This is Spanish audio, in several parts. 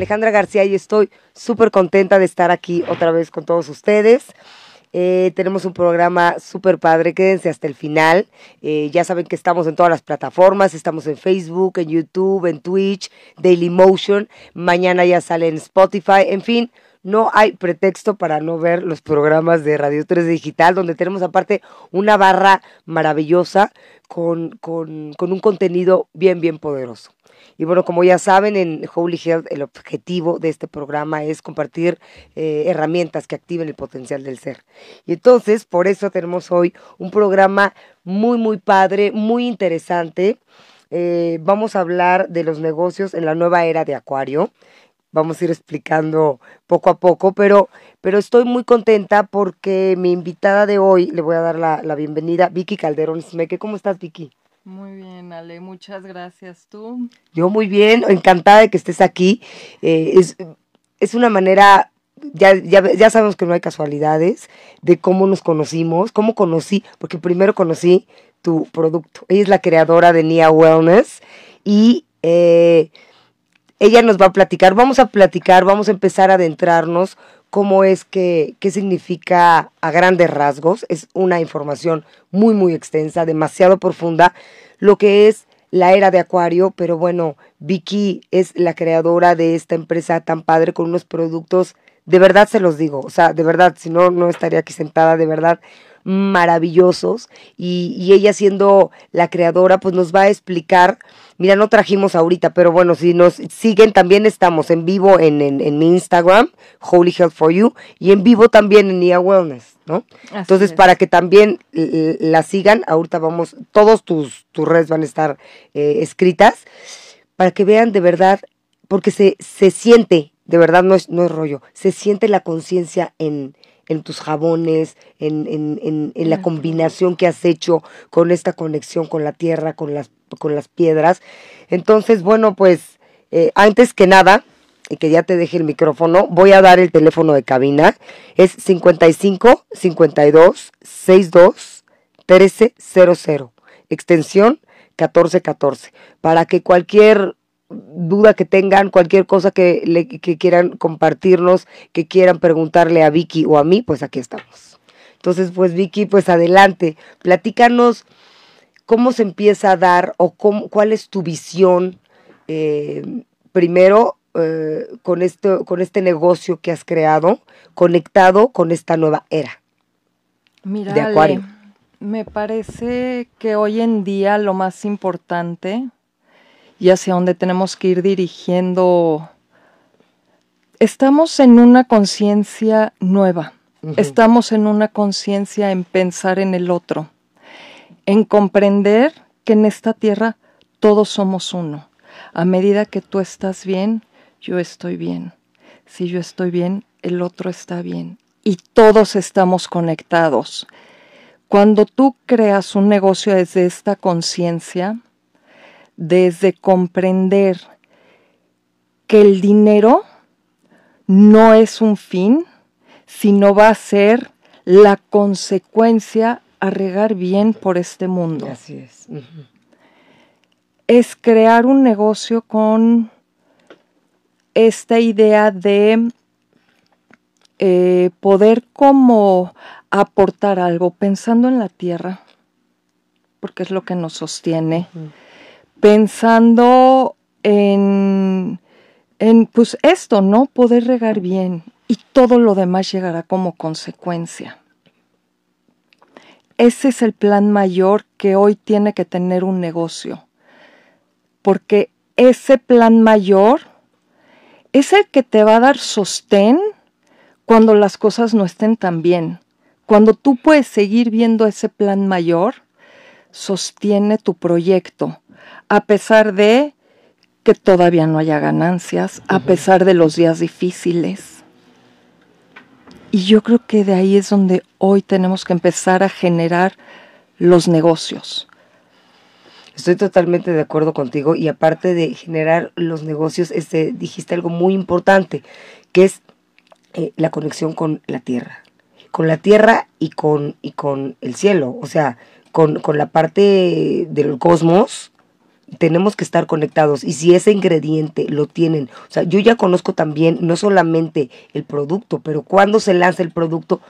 Alejandra García y estoy súper contenta de estar aquí otra vez con todos ustedes. Eh, tenemos un programa súper padre, quédense hasta el final. Eh, ya saben que estamos en todas las plataformas, estamos en Facebook, en YouTube, en Twitch, Dailymotion. Mañana ya sale en Spotify, en fin. No hay pretexto para no ver los programas de Radio 3 Digital, donde tenemos aparte una barra maravillosa con, con, un contenido bien, bien poderoso. Y bueno, como ya saben, en Holy Health el objetivo de este programa es compartir eh, herramientas que activen el potencial del ser. Y entonces, por eso tenemos hoy un programa muy, muy padre, muy interesante. Eh, vamos a hablar de los negocios en la nueva era de Acuario. Vamos a ir explicando poco a poco, pero, pero estoy muy contenta porque mi invitada de hoy, le voy a dar la, la bienvenida, Vicky Calderón Smeke. ¿Cómo estás, Vicky? Muy bien, Ale, muchas gracias. ¿Tú? Yo muy bien, encantada de que estés aquí. Eh, es, es, una manera, ya, ya, ya sabemos que no hay casualidades, de cómo nos conocimos, cómo conocí, porque primero conocí tu producto. Ella es la creadora de Nia Wellness y eh, ella nos va a platicar, vamos a platicar, vamos a empezar a adentrarnos cómo es que, qué significa a grandes rasgos. Es una información muy, muy extensa, demasiado profunda, lo que es la era de Acuario, pero bueno, Vicky es la creadora de esta empresa tan padre con unos productos, de verdad se los digo, o sea, de verdad, si no, no estaría aquí sentada, de verdad, maravillosos y, y, ella siendo la creadora pues nos va a explicar, mira no trajimos ahorita, pero bueno, si nos siguen también estamos en vivo en, en, en mi Instagram, Holy Health for You, y en vivo también en IA Wellness, ¿no? Así Entonces es. para que también la sigan, ahorita vamos, todos tus, tus redes van a estar eh, escritas, para que vean de verdad, porque se, se siente, de verdad no es, no es rollo, se siente la conciencia en, en tus jabones, en, en, en, en, la combinación que has hecho con esta conexión con la tierra, con las, con las piedras. Entonces, bueno, pues eh, antes que nada, y que ya te deje el micrófono, voy a dar el teléfono de cabina. Es 55 52 62 1300, extensión 1414, para que cualquier duda que tengan, cualquier cosa que, le, que quieran compartirnos, que quieran preguntarle a Vicky o a mí, pues aquí estamos. Entonces, pues Vicky, pues adelante, platícanos cómo se empieza a dar o cómo, cuál es tu visión eh, primero eh, con, esto, con este negocio que has creado, conectado con esta nueva era de Acuario. me parece que hoy en día lo más importante y hacia dónde tenemos que ir dirigiendo. Estamos en una conciencia nueva, uh -huh. estamos en una conciencia en pensar en el otro, en comprender que en esta tierra todos somos uno. A medida que tú estás bien, yo estoy bien. Si yo estoy bien, el otro está bien. Y todos estamos conectados. Cuando tú creas un negocio desde esta conciencia, desde comprender que el dinero no es un fin, sino va a ser la consecuencia a regar bien por este mundo. Así es. Uh -huh. Es crear un negocio con esta idea de eh, poder como aportar algo pensando en la tierra, porque es lo que nos sostiene. Uh -huh pensando en, en, pues esto, ¿no? Poder regar bien y todo lo demás llegará como consecuencia. Ese es el plan mayor que hoy tiene que tener un negocio, porque ese plan mayor es el que te va a dar sostén cuando las cosas no estén tan bien. Cuando tú puedes seguir viendo ese plan mayor, sostiene tu proyecto a pesar de que todavía no haya ganancias, a pesar de los días difíciles. Y yo creo que de ahí es donde hoy tenemos que empezar a generar los negocios. Estoy totalmente de acuerdo contigo y aparte de generar los negocios, este, dijiste algo muy importante, que es eh, la conexión con la tierra, con la tierra y con, y con el cielo, o sea, con, con la parte del cosmos, tenemos que estar conectados y si ese ingrediente lo tienen, o sea, yo ya conozco también no solamente el producto, pero cuando se lanza el producto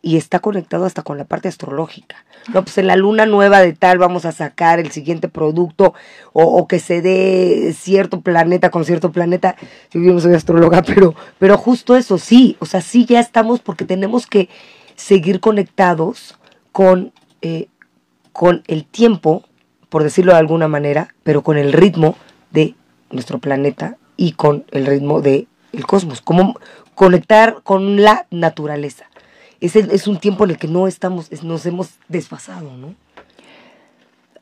y está conectado hasta con la parte astrológica. No, pues en la luna nueva de tal vamos a sacar el siguiente producto o, que se dé cierto planeta con cierto planeta. Yo no soy astróloga, pero, pero justo eso sí, o sea, sí ya estamos porque tenemos que seguir conectados con, eh, con el tiempo, por decirlo de alguna manera, pero con el ritmo de nuestro planeta y con el ritmo del el cosmos. Como conectar con la naturaleza. Es, el- es un tiempo en el que no estamos, es- nos hemos desfasado, ¿no?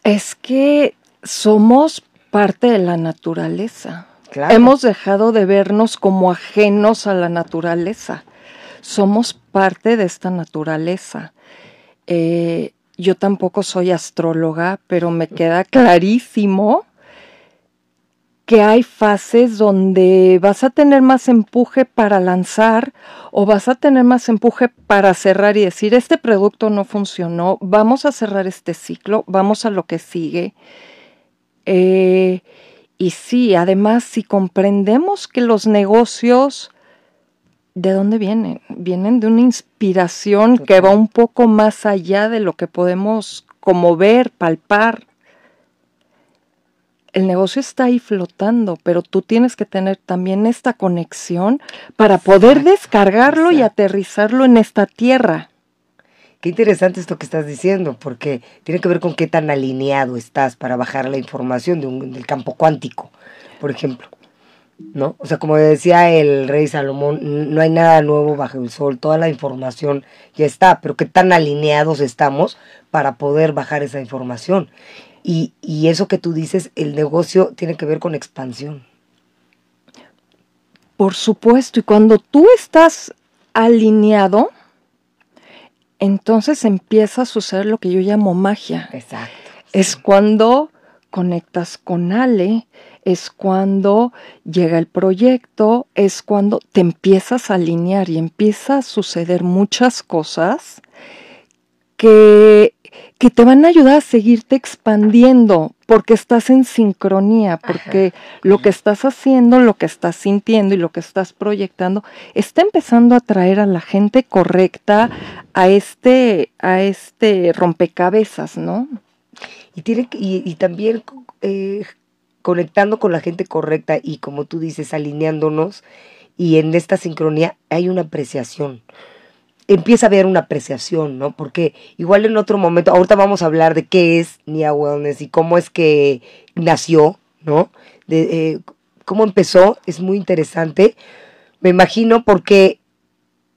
Es que somos parte de la naturaleza. Claro. Hemos dejado de vernos como ajenos a la naturaleza. Somos parte de esta naturaleza. Eh, yo tampoco soy astróloga, pero me queda clarísimo que hay fases donde vas a tener más empuje para lanzar o vas a tener más empuje para cerrar y decir, este producto no funcionó, vamos a cerrar este ciclo, vamos a lo que sigue. Eh, y sí, además, si comprendemos que los negocios, ¿de dónde vienen? Vienen de una inspiración que va un poco más allá de lo que podemos como ver, palpar. El negocio está ahí flotando, pero tú tienes que tener también esta conexión para poder Exacto, descargarlo y aterrizarlo en esta tierra. Qué interesante esto que estás diciendo, porque tiene que ver con qué tan alineado estás para bajar la información de un, del campo cuántico, por ejemplo. ¿No? O sea, como decía el rey Salomón, no hay nada nuevo bajo el sol, toda la información ya está, pero qué tan alineados estamos para poder bajar esa información. Y, y eso que tú dices, el negocio tiene que ver con expansión. Por supuesto, y cuando tú estás alineado, entonces empieza a suceder lo que yo llamo magia. Exacto. Es cuando conectas con Ale, es cuando llega el proyecto, es cuando te empiezas a alinear y empieza a suceder muchas cosas que, que te van a ayudar a seguirte expandiendo porque estás en sincronía, porque lo que estás haciendo, lo que estás sintiendo y lo que estás proyectando está empezando a traer a la gente correcta a este, a este rompecabezas, ¿no? Y, tiene, y también eh, conectando con la gente correcta y como tú dices, alineándonos y en esta sincronía hay una apreciación. Empieza a haber una apreciación, ¿no? Porque igual en otro momento, ahorita vamos a hablar de qué es Nia Wellness y cómo es que nació, ¿no? De eh, cómo empezó, es muy interesante. Me imagino porque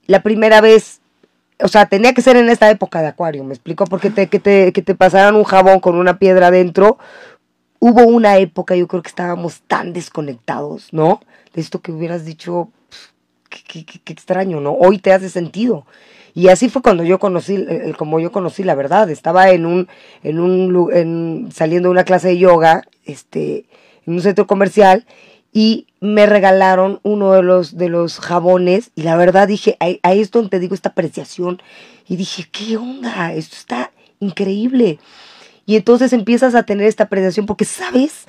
la primera vez o sea, tenía que ser en esta época de acuario, me explico, porque te, que, te, que te pasaran un jabón con una piedra adentro. Hubo una época, yo creo que estábamos tan desconectados, ¿no? De esto que hubieras dicho, qué, extraño, ¿no? Hoy te hace sentido. Y así fue cuando yo conocí, eh, como yo conocí la verdad. Estaba en un, en un, en, saliendo de una clase de yoga, este, en un centro comercial, y me regalaron uno de los, de los jabones, y la verdad dije, ahí, ahí es donde te digo esta apreciación, y dije, ¿qué onda? Esto está increíble. Y entonces empiezas a tener esta apreciación porque sabes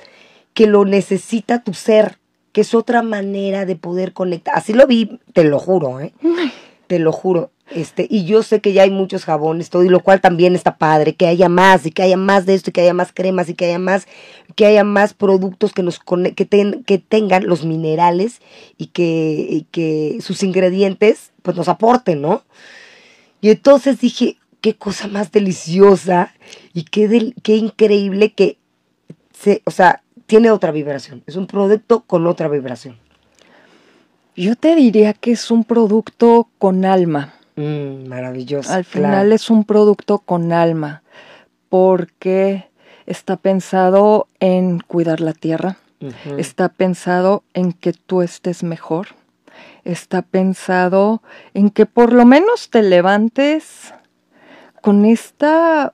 que lo necesita tu ser, que es otra manera de poder conectar. Así lo vi, te lo juro, ¿eh? Te lo juro. Este, y yo sé que ya hay muchos jabones, todo, y lo cual también está padre, que haya más, y que haya más de esto, y que haya más cremas, y que haya más, que haya más productos que nos que, ten- que tengan los minerales y que, y que sus ingredientes pues nos aporten, ¿no? Y entonces dije, qué cosa más deliciosa y qué, del- qué increíble que se, o sea, tiene otra vibración. Es un producto con otra vibración. Yo te diría que es un producto con alma. Mm, maravilloso. Al claro. final es un producto con alma, porque está pensado en cuidar la tierra, está pensado en que tú estés mejor, está pensado en que por lo menos te levantes con esta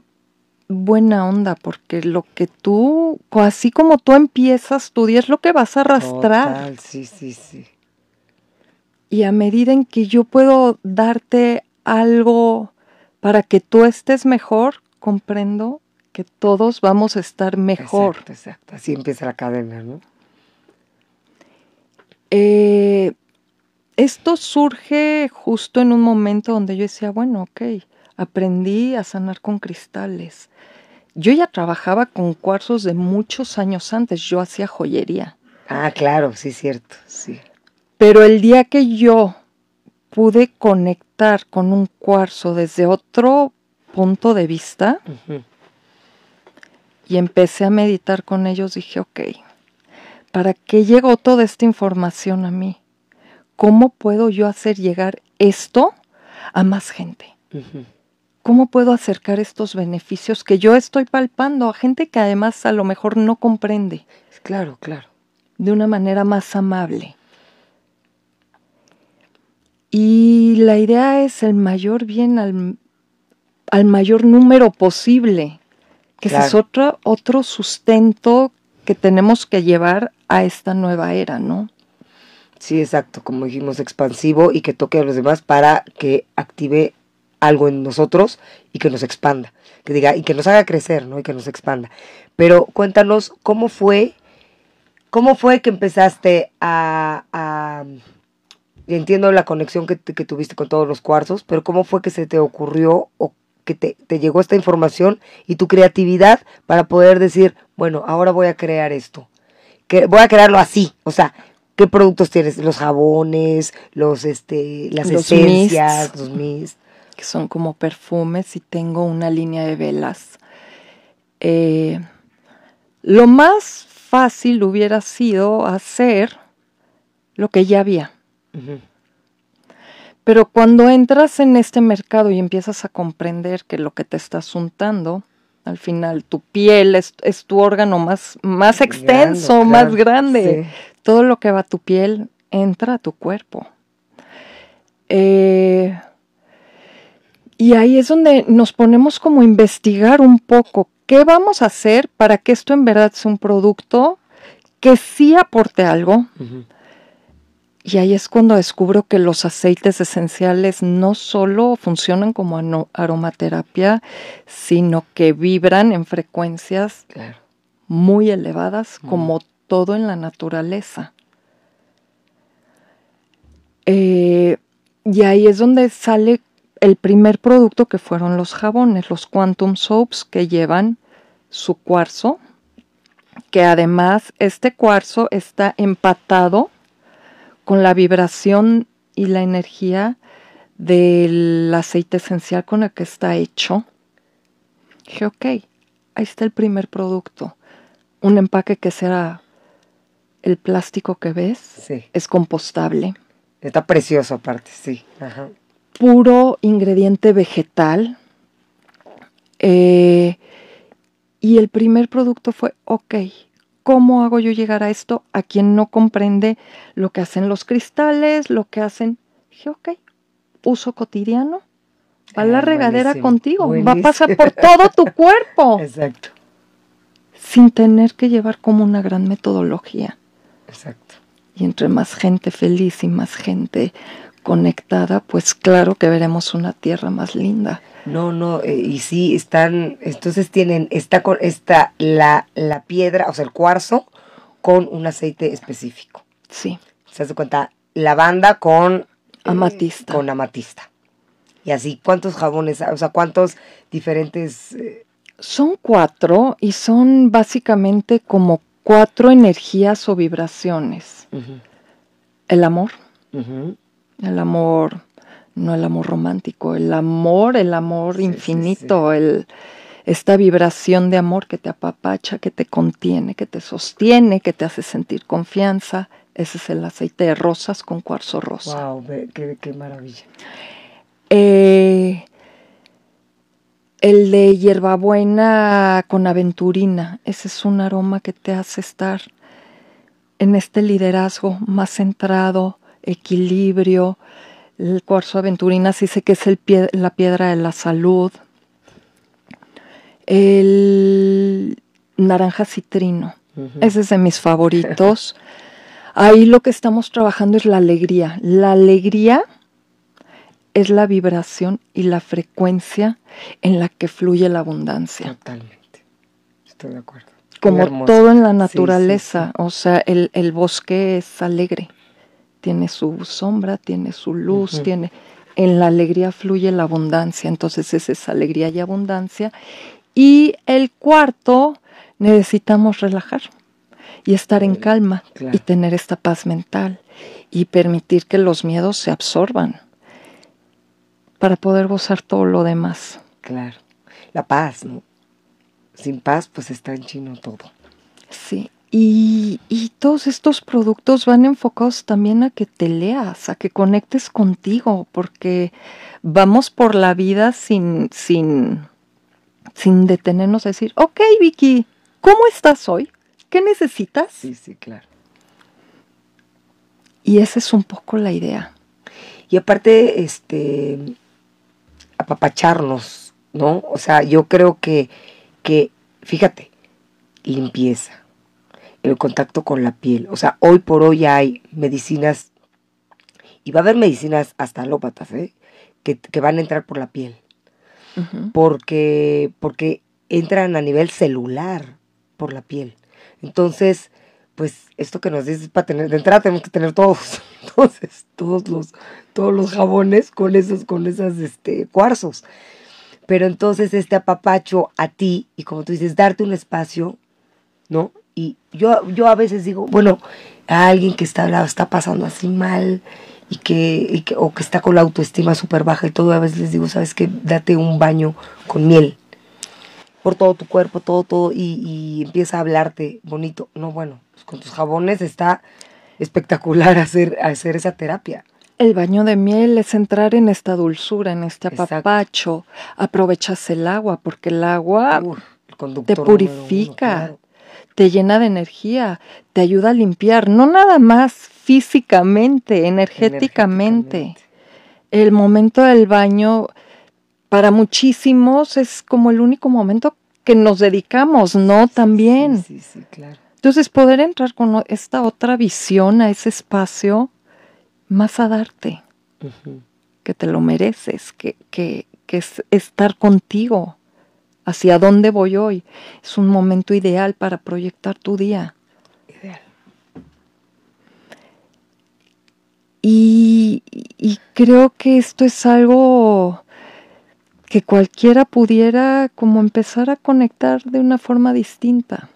buena onda, porque lo que tú, así como tú empiezas tu día, es lo que vas a arrastrar. Total, sí, sí, sí. Y a medida en que yo puedo darte algo para que tú estés mejor, comprendo que todos vamos a estar mejor. Exacto, exacto. Así empieza la cadena, ¿no? Eh, esto surge justo en un momento donde yo decía, bueno, ok, aprendí a sanar con cristales. Yo ya trabajaba con cuarzos de muchos años antes, yo hacía joyería. Ah, claro, sí, cierto, sí. Pero el día que yo pude conectar con un cuarzo desde otro punto de vista y empecé a meditar con ellos, dije, ok, ¿para qué llegó toda esta información a mí? ¿Cómo puedo yo hacer llegar esto a más gente? ¿Cómo puedo acercar estos beneficios que yo estoy palpando a gente que además a lo mejor no comprende Claro, claro. de una manera más amable? Y la idea es el mayor bien al, al mayor número posible, que ese es otro, otro sustento que tenemos que llevar a esta nueva era, ¿no? Sí, exacto, como dijimos, expansivo y que toque a los demás para que active algo en nosotros y que nos expanda, que diga, y que nos haga crecer, ¿no? Y que nos expanda. Pero cuéntanos, ¿cómo fue, cómo fue que empezaste a, a- entiendo la conexión que, te- que tuviste con todos los cuarzos, pero cómo fue que se te ocurrió o que te, te llegó esta información y tu creatividad para poder decir, bueno, ahora voy a crear esto, que voy a crearlo así, o sea, ¿qué productos tienes? Los jabones, los, este, las Los esencias, mists. los mis. Que son como perfumes y tengo una línea de velas. Eh, lo más fácil hubiera sido hacer lo que ya había. Pero cuando entras en este mercado y empiezas a comprender que lo que te estás untando, al final tu piel es, es tu órgano más, más extenso, Grande, más claro, grande. sí. Todo lo que va a tu piel entra a tu cuerpo. Eh, y ahí es donde nos ponemos como a investigar un poco qué vamos a hacer para que esto en verdad sea un producto que sí aporte algo, y ahí es cuando descubro que los aceites esenciales no solo funcionan como aromaterapia, sino que vibran en frecuencias Claro. muy elevadas, como todo en la naturaleza. Eh, y ahí es donde sale el primer producto que fueron los jabones, los Quantum Soaps, que llevan su cuarzo, que además este cuarzo está empatado con la vibración y la energía del aceite esencial con el que está hecho. Dije, ok, ahí está el primer producto. Un empaque que será el plástico que ves, Sí. es compostable, Está precioso aparte, sí. Ajá. Puro ingrediente vegetal. Eh, y el primer producto fue, ok, ¿cómo hago yo llegar a esto a quien no comprende lo que hacen los cristales, lo que hacen? Dije, ok, uso cotidiano. Va a la Ah, regadera buenísimo, contigo, va a pasar por todo tu cuerpo, Exacto, sin tener que llevar como una gran metodología. exacto. Y entre más gente feliz y más gente conectada, pues claro que veremos una tierra más linda. No, no, eh, y sí, están, entonces tienen, está con, está la, la piedra, o sea, el cuarzo, con un aceite específico. Sí, Se hace cuenta, lavanda con... eh, Amatista. con amatista. Y así, ¿cuántos jabones, o sea, cuántos diferentes... eh, son cuatro y son básicamente como cuatro energías o vibraciones. El amor, ujú, el amor, no el amor romántico, el amor, el amor Sí, sí, infinito, El, esta vibración de amor que te apapacha, que te contiene, que te sostiene, que te hace sentir confianza. Ese es el aceite de rosas con cuarzo rosa. Wow, qué, qué maravilla. Eh, el de hierbabuena con aventurina, ese es un aroma que te hace estar en este liderazgo más centrado, equilibrio. El cuarzo aventurina sí sé que es el pie- la piedra de la salud. El naranja citrino, ese es de mis favoritos. Ahí lo que estamos trabajando es la alegría. La alegría es la vibración y la frecuencia en la que fluye la abundancia. Totalmente. Estoy de acuerdo. Como todo en la naturaleza, o sea, el, el, bosque es alegre, tiene su sombra, tiene su luz, tiene... En la alegría fluye la abundancia, entonces es esa alegría y abundancia. Y el cuarto, necesitamos relajar y estar en calma y tener esta paz mental y permitir que los miedos se absorban para poder gozar todo lo demás. Claro, la paz, ¿no? Sin paz, pues está en chino todo. Sí, y, y, todos estos productos van enfocados también a que te leas, a que conectes contigo, porque vamos por la vida sin, sin, sin detenernos a decir, ok Vicky, ¿cómo estás hoy? ¿Qué necesitas? Sí, sí, claro. Y esa es un poco la idea. Y aparte, este, apapacharnos, ¿no? O sea, yo creo que, que, fíjate, limpieza, el contacto con la piel. O sea, hoy por hoy hay medicinas, y va a haber medicinas hasta alópatas, ¿eh? Que, que van a entrar por la piel. porque, porque entran a nivel celular por la piel. Entonces, pues esto que nos dices para tener, de entrada tenemos que tener todos, entonces, todos los, todos los jabones con esos, con esas este, cuarzos. Pero entonces este apapacho a ti, y como tú dices, darte un espacio, ¿no? Y yo, yo a veces digo, bueno, a alguien que está, está pasando así mal y que, y que, o que está con la autoestima súper baja y todo, a veces les digo, ¿sabes qué? Date un baño con miel por todo tu cuerpo, todo, todo, y, y empieza a hablarte bonito. No, bueno, con tus jabones está espectacular hacer, hacer esa terapia. El baño de miel es entrar en esta dulzura, en este apapacho. Aprovechas el agua, porque el agua te purifica, te llena de energía, te ayuda a limpiar, no nada más físicamente, energéticamente. El momento del baño, para muchísimos, es como el único momento que nos dedicamos, ¿no? También. Sí, sí, claro. Entonces, poder entrar con esta otra visión a ese espacio, más a darte, que te lo mereces, que, que, que es estar contigo, hacia dónde voy hoy. Es un momento ideal para proyectar tu día. Ideal. Y, y creo que esto es algo que cualquiera pudiera como empezar a conectar de una forma distinta.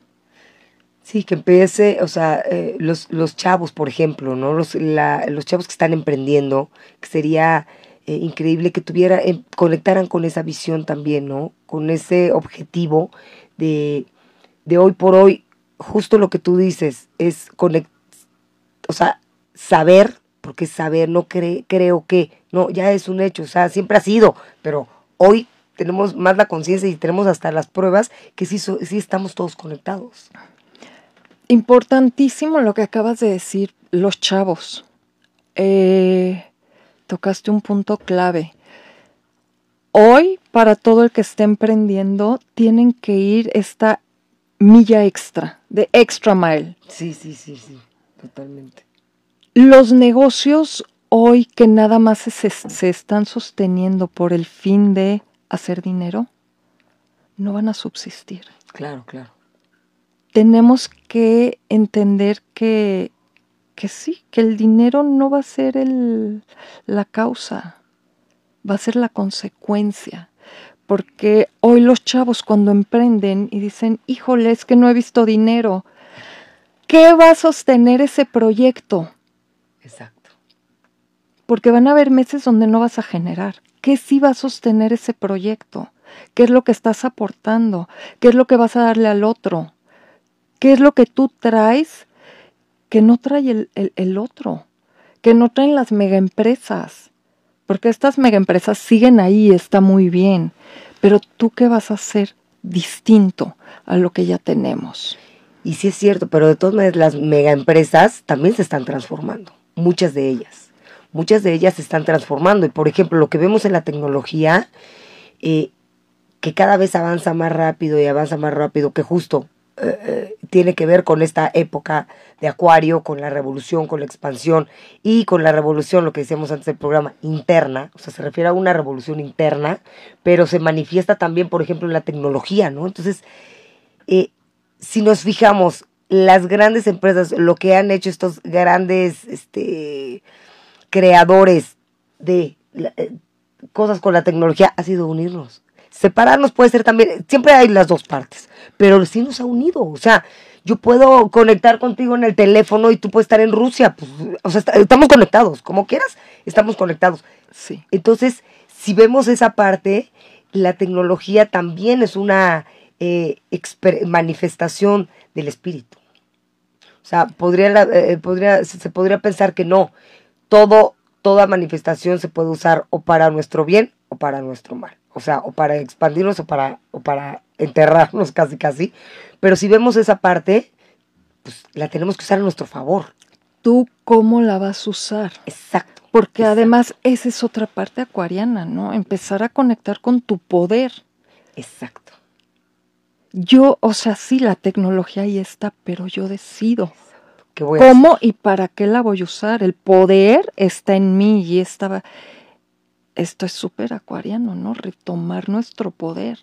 Sí, que empiece, o sea, eh, los, los chavos, por ejemplo, ¿no? Los, la, los chavos que están emprendiendo, que sería eh, increíble que tuviera, eh, conectaran con esa visión también, ¿no? Con ese objetivo de, de hoy por hoy, justo lo que tú dices, es conect, o sea, saber, porque saber, no creo que, no, ya es un hecho, o sea, siempre ha sido, pero hoy tenemos más la conciencia y tenemos hasta las pruebas que sí, sí estamos todos conectados. Importantísimo lo que acabas de decir, los chavos. Eh, tocaste un punto clave. Hoy, para todo el que esté emprendiendo, tienen que ir esta milla extra, de extra mile. Sí, sí, sí, sí, totalmente. Los negocios hoy que nada más se, se están sosteniendo por el fin de hacer dinero, no van a subsistir. Claro, claro tenemos que entender que, que sí, que el dinero no va a ser el, la causa, va a ser la consecuencia. Porque hoy los chavos cuando emprenden y dicen, híjole, es que no he visto dinero, ¿qué va a sostener ese proyecto? Exacto. Porque van a haber meses donde no vas a generar. ¿Qué sí va a sostener ese proyecto? ¿Qué es lo que estás aportando? ¿Qué es lo que vas a darle al otro? ¿Qué es lo que tú traes que no trae el, otro? Que no traen las megaempresas. Porque estas megaempresas siguen ahí, está muy bien. Pero tú qué vas a hacer distinto a lo que ya tenemos. Y sí es cierto, pero de todas maneras las megaempresas también se están transformando, muchas de ellas. Muchas de ellas se están transformando. Y por ejemplo, lo que vemos en la tecnología, eh, que cada vez avanza más rápido y avanza más rápido, que justo eh, tiene que ver con esta época de Acuario, con la revolución, con la expansión y con la revolución, lo que decíamos antes del programa, interna, o sea, se refiere a una revolución interna, pero se manifiesta también, por ejemplo, en la tecnología, ¿no? Entonces, eh, si nos fijamos, las grandes empresas, lo que han hecho estos grandes este, creadores de eh, cosas con la tecnología ha sido unirnos. Separarnos puede ser también, siempre hay las dos partes, pero sí nos ha unido. O sea, yo puedo conectar contigo en el teléfono y tú puedes estar en Rusia. Pues, o sea, estamos conectados, como quieras, estamos conectados. Sí. Entonces, si vemos esa parte, la tecnología también es una eh, manifestación del espíritu. O sea, podría, eh, podría, se podría pensar que no, todo, toda manifestación se puede usar o para nuestro bien o para nuestro mal. O sea, o para expandirnos o para, o para enterrarnos casi casi. Pero si vemos esa parte, pues la tenemos que usar a nuestro favor. ¿Tú cómo la vas a usar? Exacto. Porque además esa es otra parte acuariana, ¿no? Empezar a conectar con tu poder. Exacto. Yo, o sea, sí, la tecnología ahí está, pero yo decido. ¿Qué voy ¿Cómo y para qué la voy a usar? El poder está en mí y estaba... Esto es súper acuariano, ¿no? Retomar nuestro poder.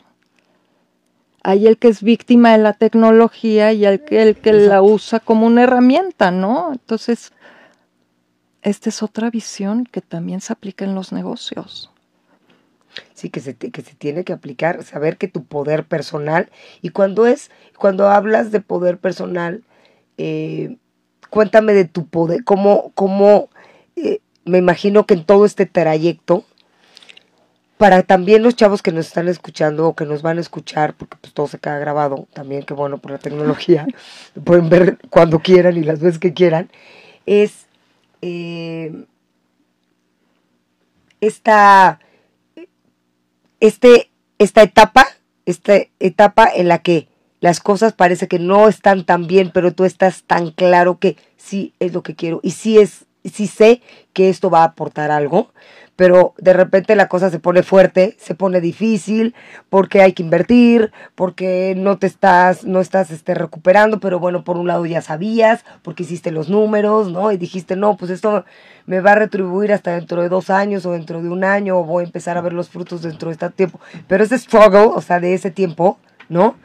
Hay el que es víctima de la tecnología y el que, el que la usa como una herramienta, ¿no? Entonces, esta es otra visión que también se aplica en los negocios. Sí, que se, que se tiene que aplicar, saber que tu poder personal, y cuando es, cuando hablas de poder personal, eh, cuéntame de tu poder, cómo, cómo eh, me imagino que en todo este trayecto, para también los chavos que nos están escuchando o que nos van a escuchar, porque pues todo se queda grabado, también que bueno por la tecnología, pueden ver cuando quieran y las veces que quieran, es eh, esta este, esta etapa, esta etapa en la que las cosas parece que no están tan bien, pero tú estás tan claro que sí es lo que quiero y sí es, sí sé que esto va a aportar algo, pero de repente la cosa se pone fuerte, se pone difícil, porque hay que invertir, porque no te estás, no estás este, recuperando, pero bueno, por un lado ya sabías, porque hiciste los números, ¿no? Y dijiste, no, pues esto me va a retribuir hasta dentro de dos años o dentro de un año, o voy a empezar a ver los frutos dentro de este tiempo. Pero ese struggle, o sea, de ese tiempo, ¿no?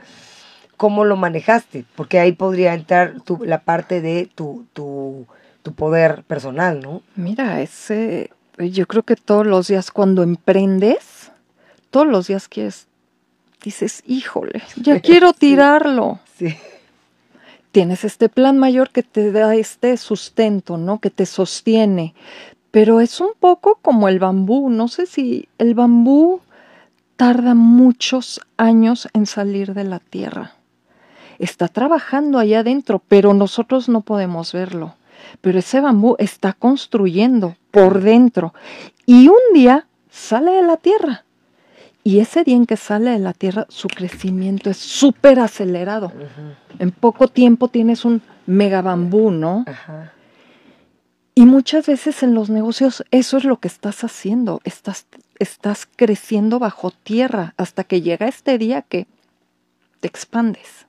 ¿Cómo lo manejaste? Porque ahí podría entrar tu, la parte de tu, tu, tu poder personal, ¿no? Mira, ese yo creo que todos los días cuando emprendes, todos los días quieres, dices, híjole, ya quiero tirarlo. Sí. Tienes este plan mayor que te da este sustento, ¿no? Que te sostiene. Pero es un poco como el bambú. No sé si el bambú tarda muchos años en salir de la tierra. Está trabajando allá adentro, pero nosotros no podemos verlo pero ese bambú está construyendo por dentro y un día sale de la tierra. Y ese día en que sale de la tierra, su crecimiento es súper acelerado. En poco tiempo tienes un mega bambú, ¿no? Y muchas veces en los negocios eso es lo que estás haciendo. Estás, estás creciendo bajo tierra hasta que llega este día que te expandes.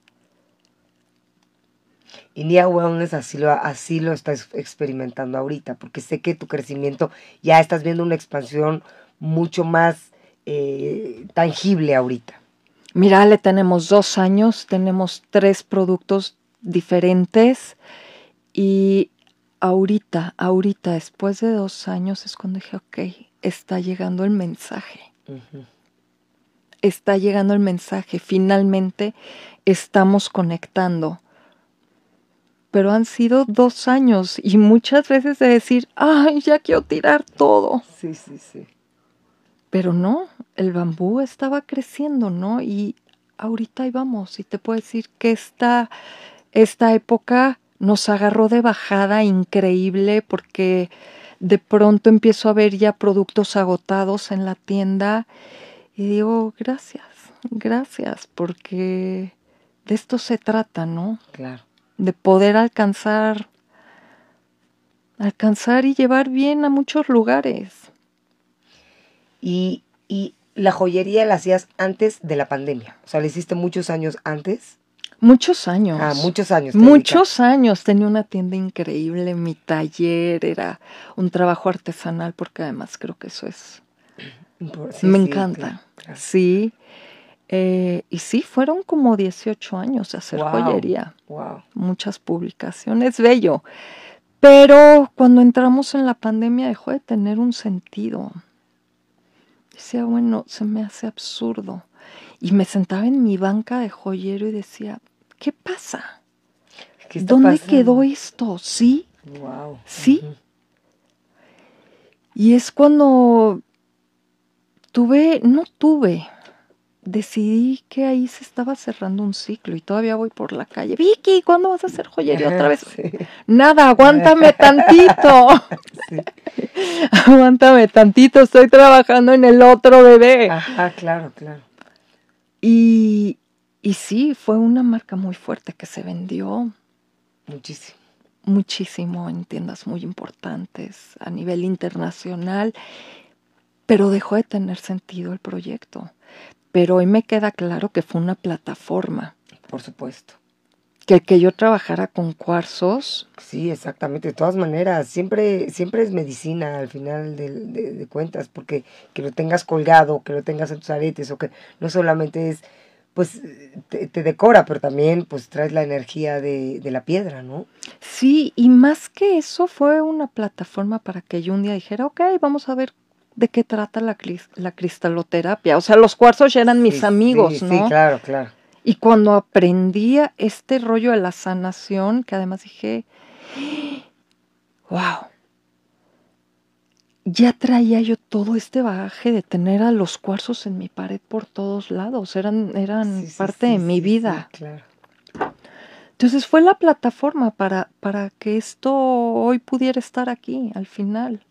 Y Nia Wellness así lo, así lo estás experimentando ahorita, porque sé que tu crecimiento ya estás viendo una expansión mucho más eh, tangible ahorita. Mira, le tenemos dos años, tenemos tres productos diferentes y ahorita, ahorita, después de dos años es cuando dije, ok, está llegando el mensaje. Está llegando el mensaje, finalmente estamos conectando pero han sido dos años y muchas veces de decir, ay, ya quiero tirar todo. Sí, sí, sí. Pero no, el bambú estaba creciendo, ¿no? Y ahorita ahí vamos, y te puedo decir que esta, esta época nos agarró de bajada increíble porque de pronto empiezo a ver ya productos agotados en la tienda y digo, gracias, gracias, porque de esto se trata, ¿no? Claro de poder alcanzar, alcanzar y llevar bien a muchos lugares. Y, la joyería la hacías antes de la pandemia, o sea, la hiciste muchos años antes. Muchos años. Ah, muchos años. Muchos años. Tenía una tienda increíble, mi taller era un trabajo artesanal, porque además creo que eso es... me encanta. Sí. Eh, y sí, fueron como 18 años de hacer joyería. Wow. Muchas publicaciones, bello. Pero cuando entramos en la pandemia dejó de tener un sentido. Decía, bueno, se me hace absurdo. Y me sentaba en mi banca de joyero y decía, ¿qué pasa? ¿Dónde quedó esto? ¿Sí? Wow. ¿Sí? Y es cuando tuve, no tuve, decidí que ahí se estaba cerrando un ciclo y todavía voy por la calle. Vicky, ¿cuándo vas a hacer joyería otra vez? Nada, aguántame tantito. aguántame tantito, estoy trabajando en el otro bebé. Ajá, claro, claro. Y, y sí, fue una marca muy fuerte que se vendió. Muchísimo. Muchísimo en tiendas muy importantes a nivel internacional, pero dejó de tener sentido el proyecto pero hoy me queda claro que fue una plataforma. Por supuesto. Que que yo trabajara con cuarzos. Sí, exactamente. De todas maneras, siempre, siempre es medicina al final de, cuentas, porque que lo tengas colgado, que lo tengas en tus aretes, o que no solamente es, pues, te, decora, pero también, pues, traes la energía de, de la piedra, ¿no? Sí, y más que eso, fue una plataforma para que yo un día dijera, ok, vamos a ver de qué trata la, la cristaloterapia. O sea, los cuarzos ya eran mis amigos, ¿no? Sí, claro, claro. Y cuando aprendía este rollo de la sanación, que además dije, wow, ya traía yo todo este bagaje de tener a los cuarzos en mi pared por todos lados, eran, eran parte de mi vida. claro. Entonces fue la plataforma para, para que esto hoy pudiera estar aquí al final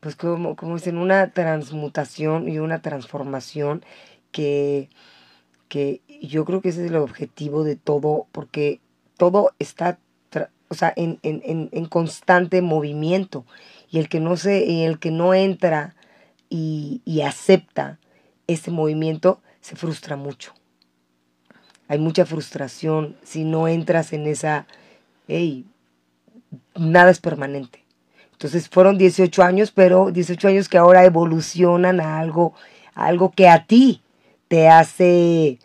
pues como, como dicen, una transmutación y una transformación que, que yo creo que ese es el objetivo de todo, porque todo está o sea, en, en, en, constante movimiento. Y el que no se, el que no entra y, y acepta ese movimiento, se frustra mucho. Hay mucha frustración si no entras en esa, hey, nada es permanente. Entonces fueron 18 años, pero 18 años que ahora evolucionan a algo, algo que a ti te hace,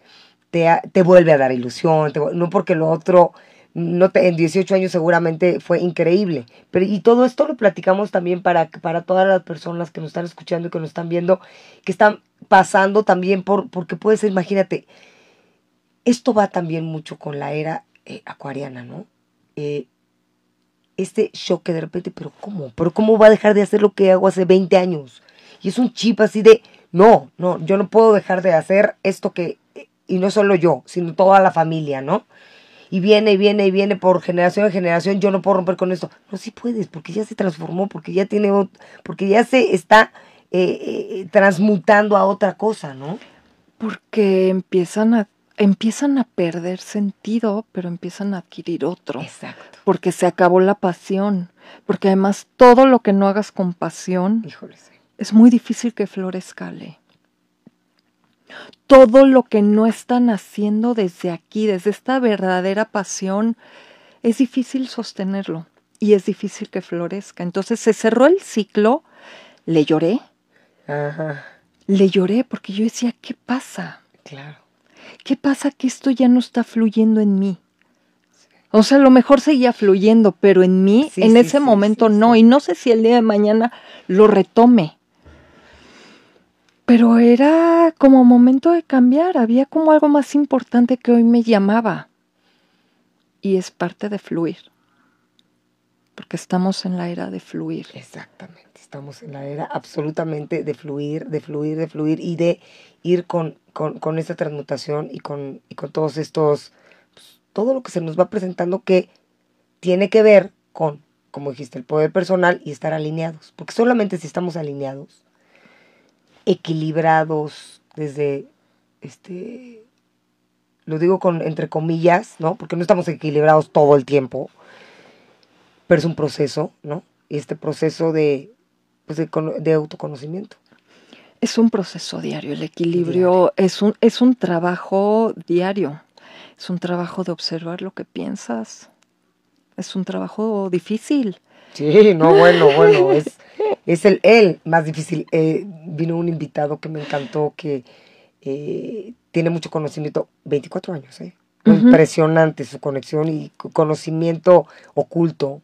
te, te vuelve a dar ilusión, no porque lo otro, no en 18 años seguramente fue increíble. Pero, y todo esto lo platicamos también para, para todas las personas que nos están escuchando y que nos están viendo, que están pasando también por, porque puedes, imagínate, esto va también mucho con la era eh, acuariana, ¿no? Eh, este shock de repente, pero ¿cómo? ¿Pero cómo va a dejar de hacer lo que hago hace 20 años? Y es un chip así de, no, no, yo no puedo dejar de hacer esto que, y no solo yo, sino toda la familia, ¿no? Y viene y viene y viene por generación en generación, yo no puedo romper con esto. No, sí puedes, porque ya se transformó, porque ya tiene, porque ya se está eh, eh, transmutando a otra cosa, ¿no? Porque empiezan a empiezan a perder sentido, pero empiezan a adquirir otro. Exacto. Porque se acabó la pasión. Porque además todo lo que no hagas con pasión es muy difícil que florezca. Todo lo que no están haciendo desde aquí, desde esta verdadera pasión, es difícil sostenerlo y es difícil que florezca. Entonces se cerró el ciclo, le lloré. Ajá. Le lloré porque yo decía, ¿qué pasa? Claro ¿qué pasa que esto ya no está fluyendo en mí? O sea, a lo mejor seguía fluyendo, pero en mí, en ese momento no. Y no sé si el día de mañana lo retome. Pero era como momento de cambiar. Había como algo más importante que hoy me llamaba. Y es parte de fluir. Porque estamos en la era de fluir. Exactamente. Estamos en la era absolutamente de fluir, de fluir, de fluir y de ir con con, esta transmutación y con, y con todos estos, pues, todo lo que se nos va presentando que tiene que ver con, como dijiste, el poder personal y estar alineados. Porque solamente si estamos alineados, equilibrados desde, este, lo digo con entre comillas, ¿no? Porque no estamos equilibrados todo el tiempo, pero es un proceso, ¿no? Y este proceso de, pues de, de autoconocimiento. Es un proceso diario, el equilibrio Es, un, es un trabajo diario, es un trabajo de observar lo que piensas, es un trabajo difícil. Sí, no, bueno, bueno, es, es el, el más difícil. Eh, vino un invitado que me encantó, que eh, tiene mucho conocimiento, 24 años, ¿eh? Impresionante su conexión y conocimiento oculto,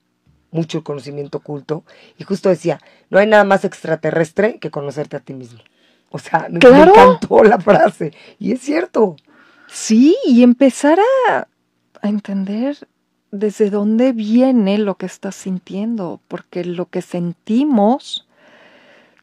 mucho conocimiento oculto. Y justo decía, no hay nada más extraterrestre que conocerte a ti mismo. O sea, me, me encantó la frase. Y es cierto. Sí, y empezar a, a entender desde dónde viene lo que estás sintiendo, porque lo que sentimos,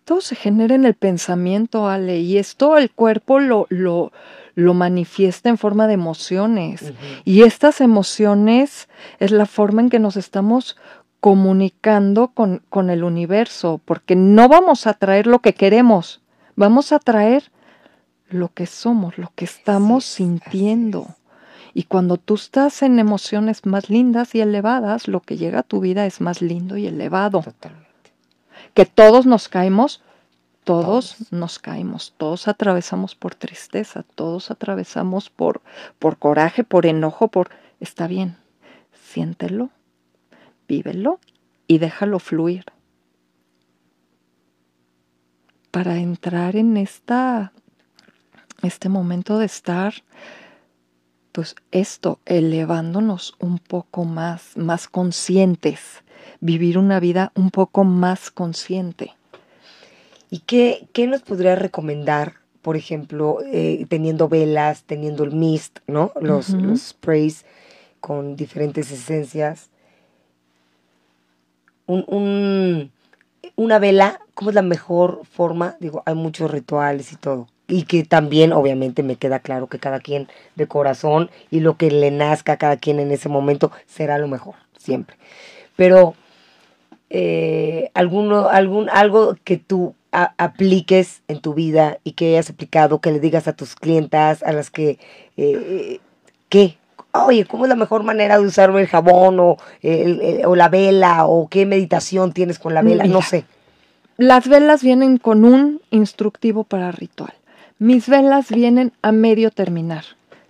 todo se genera en el pensamiento, Ale, y esto el cuerpo lo, lo, lo manifiesta en forma de emociones. Y estas emociones es la forma en que nos estamos comunicando con, con el universo, porque no vamos a traer lo que queremos, vamos a traer lo que somos, lo que estamos sintiendo. Y cuando tú estás en emociones más lindas y elevadas, lo que llega a tu vida es más lindo y elevado. Totalmente. Que todos nos caemos, todos, nos caemos, todos atravesamos por tristeza, todos atravesamos por, por coraje, por enojo, por... Está bien, siéntelo, vívelo y déjalo fluir. Para entrar en esta, este momento de estar pues esto, elevándonos un poco más, más conscientes, vivir una vida un poco más consciente. ¿Y qué, qué nos podría recomendar, por ejemplo, eh, teniendo velas, teniendo el mist, ¿no? Los, los sprays con diferentes esencias. Un, una vela, ¿cómo es la mejor forma? Digo, hay muchos rituales y todo y que también obviamente me queda claro que cada quien de corazón y lo que le nazca a cada quien en ese momento será lo mejor, siempre. Pero eh, alguno, algún, algo que tú apliques en tu vida y que hayas aplicado, que le digas a tus clientas, a las que, eh, ¿qué? Oye, ¿cómo es la mejor manera de usar el jabón o, o la vela o qué meditación tienes con la vela? no sé. Las velas vienen con un instructivo para ritual. Mis velas vienen a medio terminar.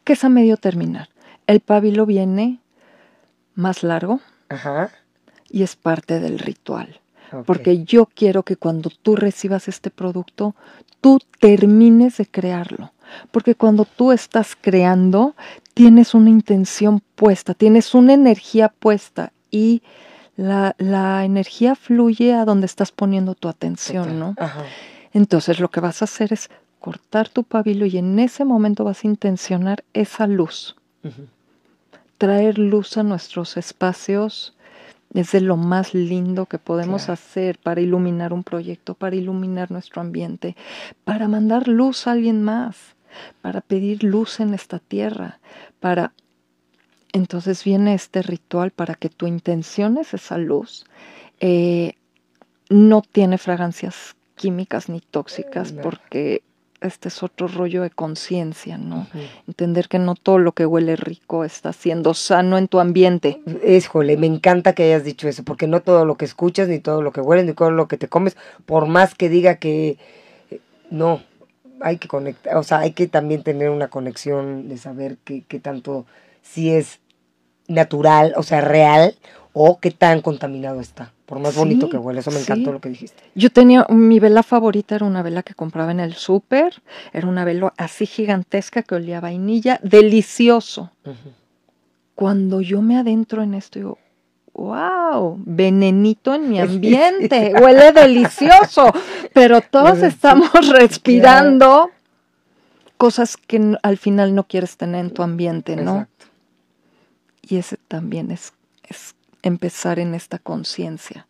¿Qué es a medio terminar? El pabilo viene más largo y es parte del ritual. Porque yo quiero que cuando tú recibas este producto, tú termines de crearlo. Porque cuando tú estás creando, tienes una intención puesta, tienes una energía puesta y la, energía fluye a donde estás poniendo tu atención, ¿no? Entonces lo que vas a hacer es cortar tu pabilo y en ese momento vas a intencionar esa luz. Traer luz a nuestros espacios es de lo más lindo que podemos hacer para iluminar un proyecto, para iluminar nuestro ambiente, para mandar luz a alguien más, para pedir luz en esta tierra, para... Entonces viene este ritual para que tu intención es esa luz. Eh, no tiene fragancias químicas ni tóxicas porque este es otro rollo de conciencia, ¿no? Entender que no todo lo que huele rico está siendo sano en tu ambiente. Híjole, me encanta que hayas dicho eso, porque no todo lo que escuchas, ni todo lo que huele, ni todo lo que te comes, por más que diga que eh, no, hay que conectar, o sea, hay que también tener una conexión de saber qué, qué tanto, si es natural, o sea, real, o qué tan contaminado está por más bonito que huele. Eso me encantó lo que dijiste. Yo tenía, mi vela favorita era una vela que compraba en el súper, era una vela así gigantesca que olía a vainilla, delicioso. Cuando yo me adentro en esto, digo, wow, venenito en mi ambiente, huele delicioso, pero todos estamos respirando cosas que al final no quieres tener en tu ambiente, ¿no? Exacto. Y ese también es, es empezar en esta conciencia.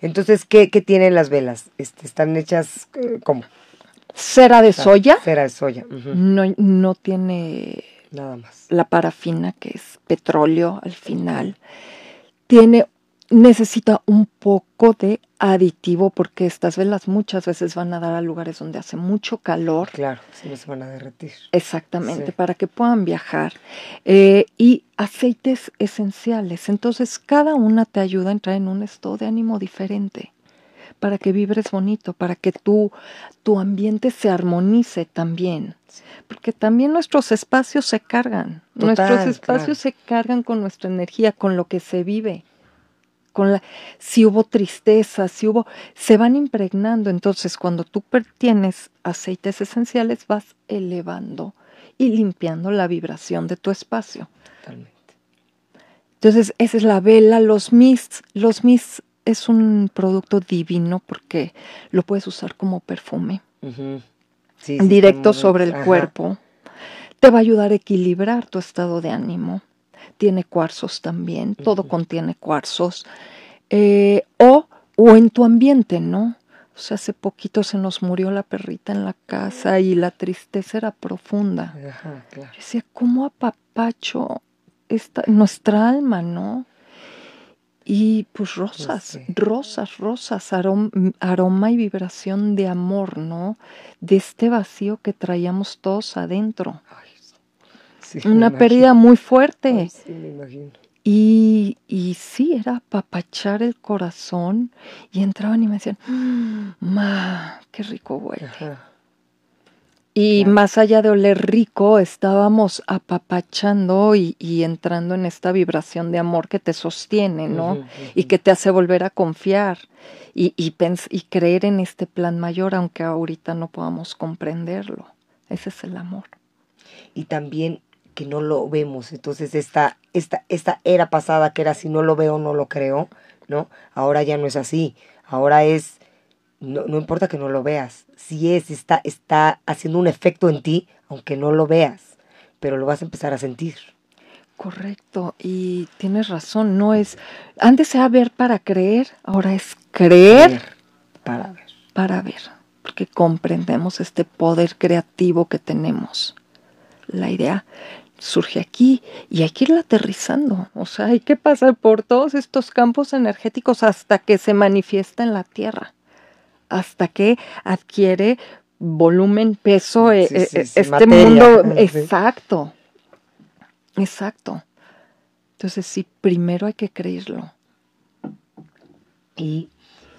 Entonces, ¿qué, tienen las velas? Este, ¿Están hechas eh, como? Cera de soya. Cera de soya. no, no tiene nada más. La parafina, que es petróleo al final. Tiene necesita un poco de aditivo porque estas velas muchas veces van a dar a lugares donde hace mucho calor. Claro, si no se van a derretir. Exactamente, para que puedan viajar. Eh, y aceites esenciales. Entonces, cada una te ayuda a entrar en un estado de ánimo diferente para que vibres bonito, para que tu, tu ambiente se armonice también. Porque también nuestros espacios se cargan. nuestros espacios se cargan con nuestra energía, con lo que se vive con la, si hubo tristeza, si hubo, se van impregnando. Entonces, cuando tú tienes aceites esenciales, vas elevando y limpiando la vibración de tu espacio. Totalmente. Entonces, esa es la vela, los mists. Los mists es un producto divino porque lo puedes usar como perfume. directo sobre el cuerpo. Te va a ayudar a equilibrar tu estado de ánimo tiene cuarzos también, todo contiene cuarzos, eh, o, o en tu ambiente, ¿no? O sea, hace poquito se nos murió la perrita en la casa y la tristeza era profunda. Ajá, claro. Yo decía, ¿cómo apapacho esta, nuestra alma, no? Y pues rosas, pues rosas, rosas, aroma, y vibración de amor, ¿no? De este vacío que traíamos todos adentro una pérdida muy fuerte. sí, me imagino. Y, y, sí, era apapachar el corazón y entraban y me decían, mm, ma, qué rico huele. Y más allá de oler rico, estábamos apapachando y, entrando en esta vibración de amor que te sostiene, ¿no? Y que te hace volver a confiar y, y, y creer en este plan mayor, aunque ahorita no podamos comprenderlo. Ese es el amor. Y también que no lo vemos. Entonces esta, esta, esta era pasada que era si no lo veo, no lo creo, ¿no? Ahora ya no es así. Ahora es, no, no importa que no lo veas. Si es, está, está haciendo un efecto en ti, aunque no lo veas, pero lo vas a empezar a sentir. Correcto, y tienes razón, no es, antes era ver para creer, ahora es creer, para ver. Para ver, porque comprendemos este poder creativo que tenemos. La idea surge aquí y hay que irla aterrizando. O sea, hay que pasar por todos estos campos energéticos hasta que se manifiesta en la Tierra, hasta que adquiere volumen, peso, eh, eh, este mundo. Exacto, exacto. Entonces sí, primero hay que creerlo. Y,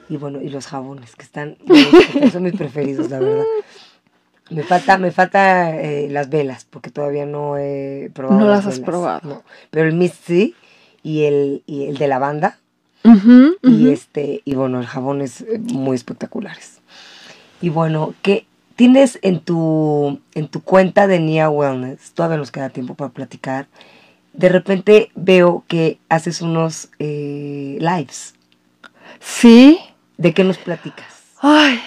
y bueno, y los jabones, que están, son mis preferidos, la verdad. Me falta, me falta eh, las velas, porque todavía no he probado. No las, has probado. Pero el mist sí, y el, y el de lavanda. Y este, y bueno, el jabón es eh, muy espectaculares. Y bueno, ¿qué tienes en tu, en tu cuenta de Nia Wellness? Todavía nos queda tiempo para platicar. De repente veo que haces unos eh, lives. Sí. ¿De qué nos platicas? Ay,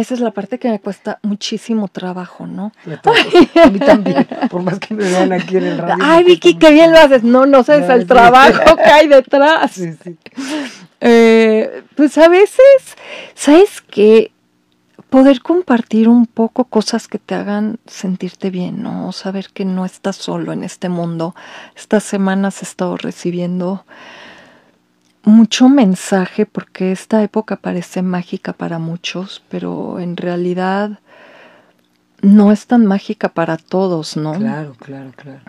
esa es la parte que me cuesta muchísimo trabajo, ¿no? A, mí también, por más que me vean aquí en el radio. Ay, Vicky, qué bien lo haces. No, no sabes el trabajo que hay detrás. Sí, sí. Eh, pues a veces, ¿sabes qué? Poder compartir un poco cosas que te hagan sentirte bien, ¿no? Saber que no estás solo en este mundo. Estas semanas he estado recibiendo mucho mensaje porque esta época parece mágica para muchos, pero en realidad no es tan mágica para todos, ¿no? Claro, claro, claro.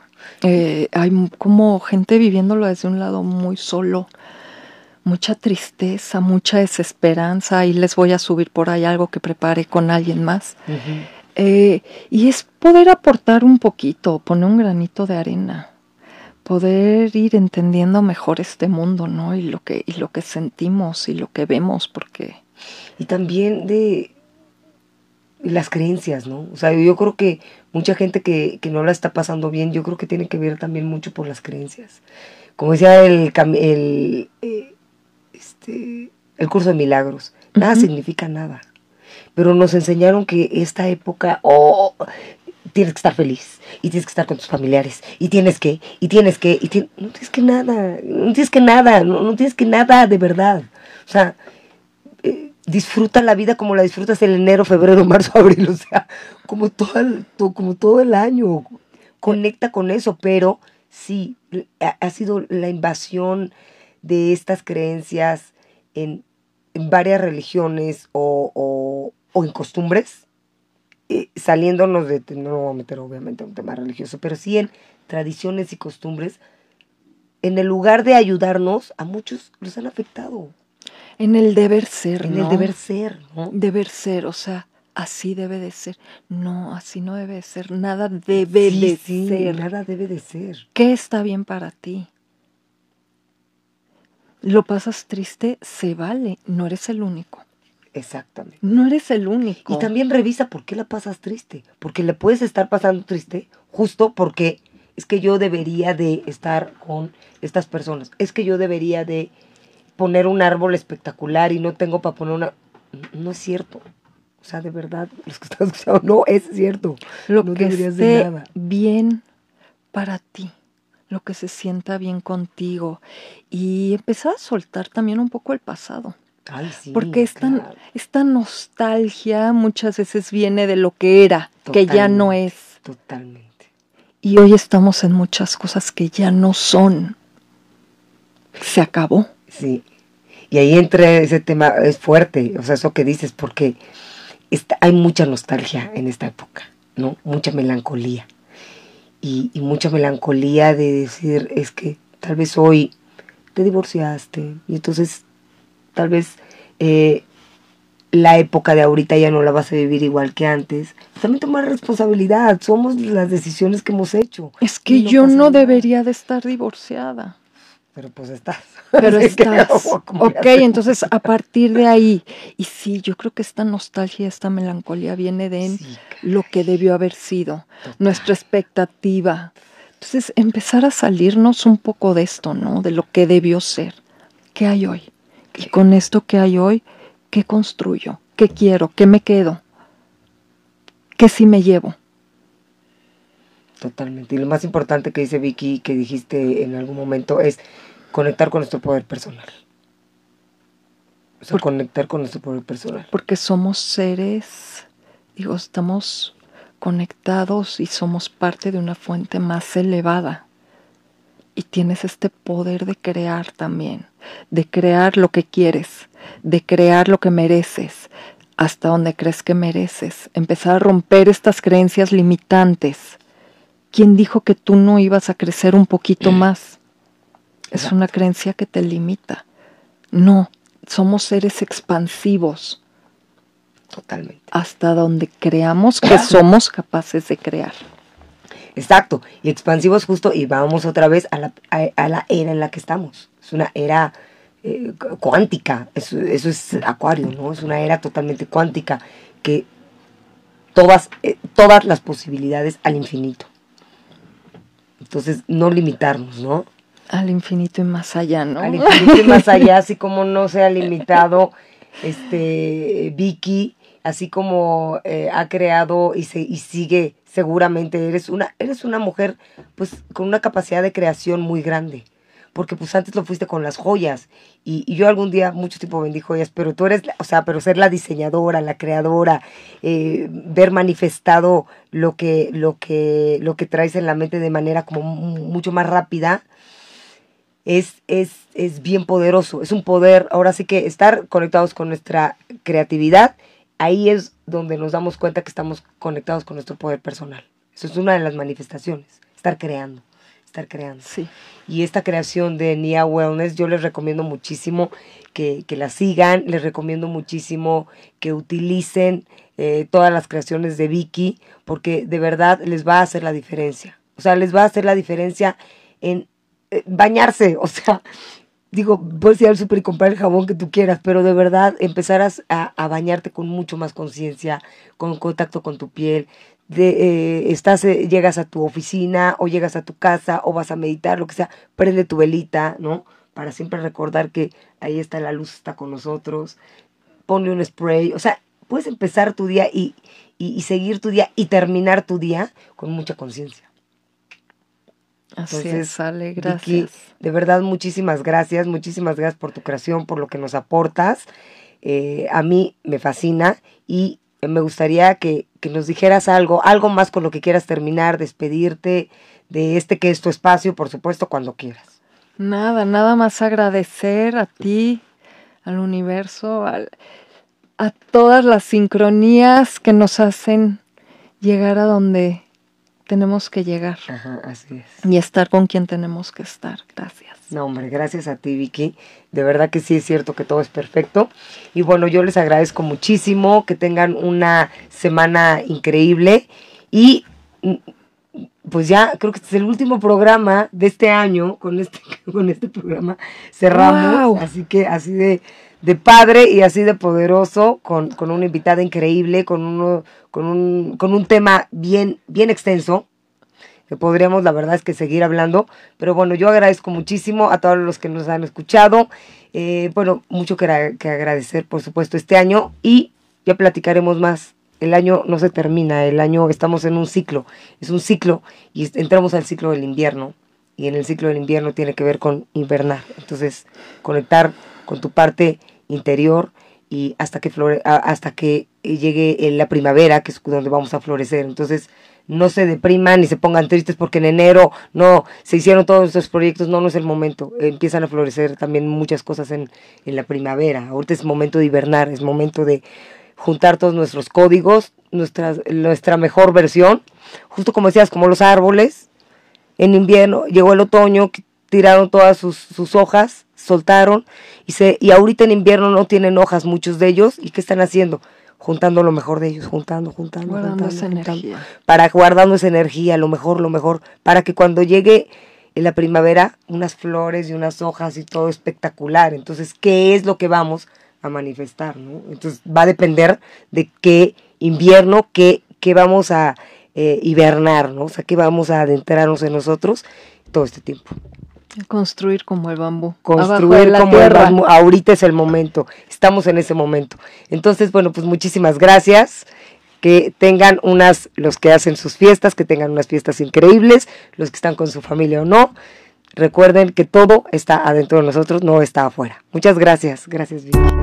Eh, hay como gente viviéndolo desde un lado muy solo, mucha tristeza, mucha desesperanza, y les voy a subir por ahí algo que prepare con alguien más. Eh, y es poder aportar un poquito, poner un granito de arena poder ir entendiendo mejor este mundo, ¿no? Y lo que, y lo que sentimos y lo que vemos, porque... Y también de las creencias, ¿no? O sea, yo creo que mucha gente que, no la está pasando bien, yo creo que tiene que ver también mucho por las creencias. Como decía el, el, eh, este, el curso de milagros, nada significa nada. Pero nos enseñaron que esta época, oh, tienes que estar feliz y tienes que estar con tus familiares y tienes que, y tienes que, y no tienes que nada, no tienes que nada, no, tienes que nada de verdad. O sea, eh, disfruta la vida como la disfrutas el enero, febrero, marzo, abril, o sea, como todo el, como todo el año. Conecta con eso, pero sí, ha, sido la invasión de estas creencias en, varias religiones o, o en costumbres saliéndonos de, no lo voy a meter obviamente a un tema religioso, pero sí en tradiciones y costumbres, en el lugar de ayudarnos, a muchos los han afectado. En el deber ser, En el deber ser, ¿no? Deber ser, o sea, así debe de ser. No, así no debe de ser. Nada debe de ser. Nada debe de ser. ¿Qué está bien para ti? lo pasas triste, se vale, no eres el único. Exactamente. No eres el único. Y también revisa por qué la pasas triste. Porque le puedes estar pasando triste justo porque es que yo debería de estar con estas personas. Es que yo debería de poner un árbol espectacular y no tengo para poner una... No es cierto. O sea, de verdad, los que están escuchando, no es cierto. Lo no que esté nada. bien para ti, lo que se sienta bien contigo y empezar a soltar también un poco el pasado. Ay, sí, Porque esta, claro. esta nostalgia muchas veces viene de lo que era, que ya no es. Totalmente. Y hoy estamos en muchas cosas que ya no son. Se acabó. Sí. Y ahí entra ese tema, es fuerte, o sea, eso que dices, porque está, hay mucha nostalgia en esta época, ¿no? Mucha melancolía. Y, y mucha melancolía de decir, es que tal vez hoy te divorciaste y entonces tal vez eh, la época de ahorita ya no la vas a vivir igual que antes. También tomar responsabilidad, somos las decisiones que hemos hecho. Es que no yo no nada. debería de estar divorciada. Pero pues estás. Pero estás. ¿cómo le Ok, entonces a partir de ahí, y sí, yo creo que esta nostalgia, esta melancolía viene de en Sí, lo que debió haber sido, nuestra expectativa. Entonces, empezar a salirnos un poco de esto, ¿no? De lo que debió ser. ¿Qué hay hoy? Y con esto que hay hoy, ¿qué construyo? ¿Qué quiero? ¿Qué me quedo? ¿Qué sí me llevo? Totalmente. Y lo más importante que dice Vicky, que dijiste en algún momento, es conectar con nuestro poder personal. O sea, Por- conectar con nuestro poder personal. Porque somos seres, digo, estamos conectados y somos parte de una fuente más elevada. Y tienes este poder de crear también, de crear lo que quieres, de crear lo que mereces, hasta donde crees que mereces, empezar a romper estas creencias limitantes. ¿Quién dijo que tú no ibas a crecer un poquito más? Es una creencia que te limita. No, somos seres expansivos Totalmente. hasta donde creamos que somos capaces de crear. Exacto. Y expansivos justo, y vamos otra vez a la, a, a la era en la que estamos. Es una era eh, cu- cuántica. Eso, eso es acuario, ¿no? Es una era totalmente cuántica que todas, eh, todas las posibilidades al infinito. Entonces, no limitarnos, ¿no? Al infinito y más allá, ¿no? al infinito y más allá, así como no se ha limitado este Vicky, así como eh, ha creado y, se, y sigue seguramente, eres una, eres una mujer pues con una capacidad de creación muy grande. Porque pues antes lo fuiste con las joyas. Y, y yo algún día, mucho tiempo vendí joyas, pero tú eres, o sea, pero ser la diseñadora, la creadora, eh, ver manifestado lo que, lo que, lo que traes en la mente de manera como mu- mucho más rápida, es, es, es bien poderoso, es un poder, ahora sí que estar conectados con nuestra creatividad, ahí es donde nos damos cuenta que estamos conectados con nuestro poder personal. Eso es una de las manifestaciones, estar creando, estar creando. Sí. Y esta creación de Nia Wellness, yo les recomiendo muchísimo que, que la sigan, les recomiendo muchísimo que utilicen eh, todas las creaciones de Vicky, porque de verdad les va a hacer la diferencia. O sea, les va a hacer la diferencia en eh, bañarse. O sea, digo, puedes ir al súper y comprar el jabón que tú quieras, pero de verdad empezarás a, a bañarte con mucho más conciencia, con contacto con tu piel. De, eh, estás, eh, llegas a tu oficina o llegas a tu casa o vas a meditar, lo que sea, prende tu velita, ¿no? Para siempre recordar que ahí está la luz, está con nosotros. Ponle un spray, o sea, puedes empezar tu día y, y, y seguir tu día y terminar tu día con mucha conciencia. Así Entonces, es, Ale, Vicky, gracias. de verdad, muchísimas gracias, muchísimas gracias por tu creación, por lo que nos aportas. Eh, a mí me fascina y me gustaría que, que nos dijeras algo, algo más con lo que quieras terminar, despedirte de este que es tu espacio, por supuesto, cuando quieras. Nada, nada más agradecer a ti, al universo, al- a todas las sincronías que nos hacen llegar a donde tenemos que llegar Ajá, así es. y estar con quien tenemos que estar. Gracias. No, hombre, gracias a ti, Vicky. De verdad que sí es cierto que todo es perfecto. Y bueno, yo les agradezco muchísimo que tengan una semana increíble. Y mm, pues ya creo que este es el último programa de este año. Con este, con este programa cerramos. Wow. Así que así de, de padre y así de poderoso, con, con una invitada increíble, con, uno, con, un, con un tema bien, bien extenso que podríamos, la verdad es que seguir hablando. Pero bueno, yo agradezco muchísimo a todos los que nos han escuchado. Eh, bueno, mucho que, que agradecer, por supuesto, este año y ya platicaremos más. El año no se termina, el año estamos en un ciclo, es un ciclo y entramos al ciclo del invierno y en el ciclo del invierno tiene que ver con invernar. Entonces, conectar con tu parte interior y hasta que flore hasta que llegue eh, la primavera, que es donde vamos a florecer. Entonces, no se depriman ni se pongan tristes porque en enero no se hicieron todos estos proyectos, no, no es el momento. Empiezan a florecer también muchas cosas en, en la primavera. Ahorita es momento de hibernar, es momento de juntar todos nuestros códigos, nuestra, nuestra mejor versión, justo como decías, como los árboles. En invierno llegó el otoño, tiraron todas sus, sus hojas, soltaron y, se, y ahorita en invierno no tienen hojas muchos de ellos. ¿Y qué están haciendo? Juntando lo mejor de ellos, juntando, juntando, Guardando juntando, esa juntando energía. para guardando esa energía, lo mejor, lo mejor, para que cuando llegue en la primavera, unas flores y unas hojas y todo espectacular. Entonces, ¿qué es lo que vamos a manifestar? ¿no? Entonces, va a depender de qué invierno, qué, qué vamos a eh, hibernar, ¿no? O sea, qué vamos a adentrarnos en nosotros todo este tiempo. Construir como el bambú. Construir como el bambú. ahorita es el momento, estamos en ese momento. Entonces, bueno, pues muchísimas gracias. Que tengan unas, los que hacen sus fiestas, que tengan unas fiestas increíbles, los que están con su familia o no. Recuerden que todo está adentro de nosotros, no está afuera. Muchas gracias. Gracias, Vicky.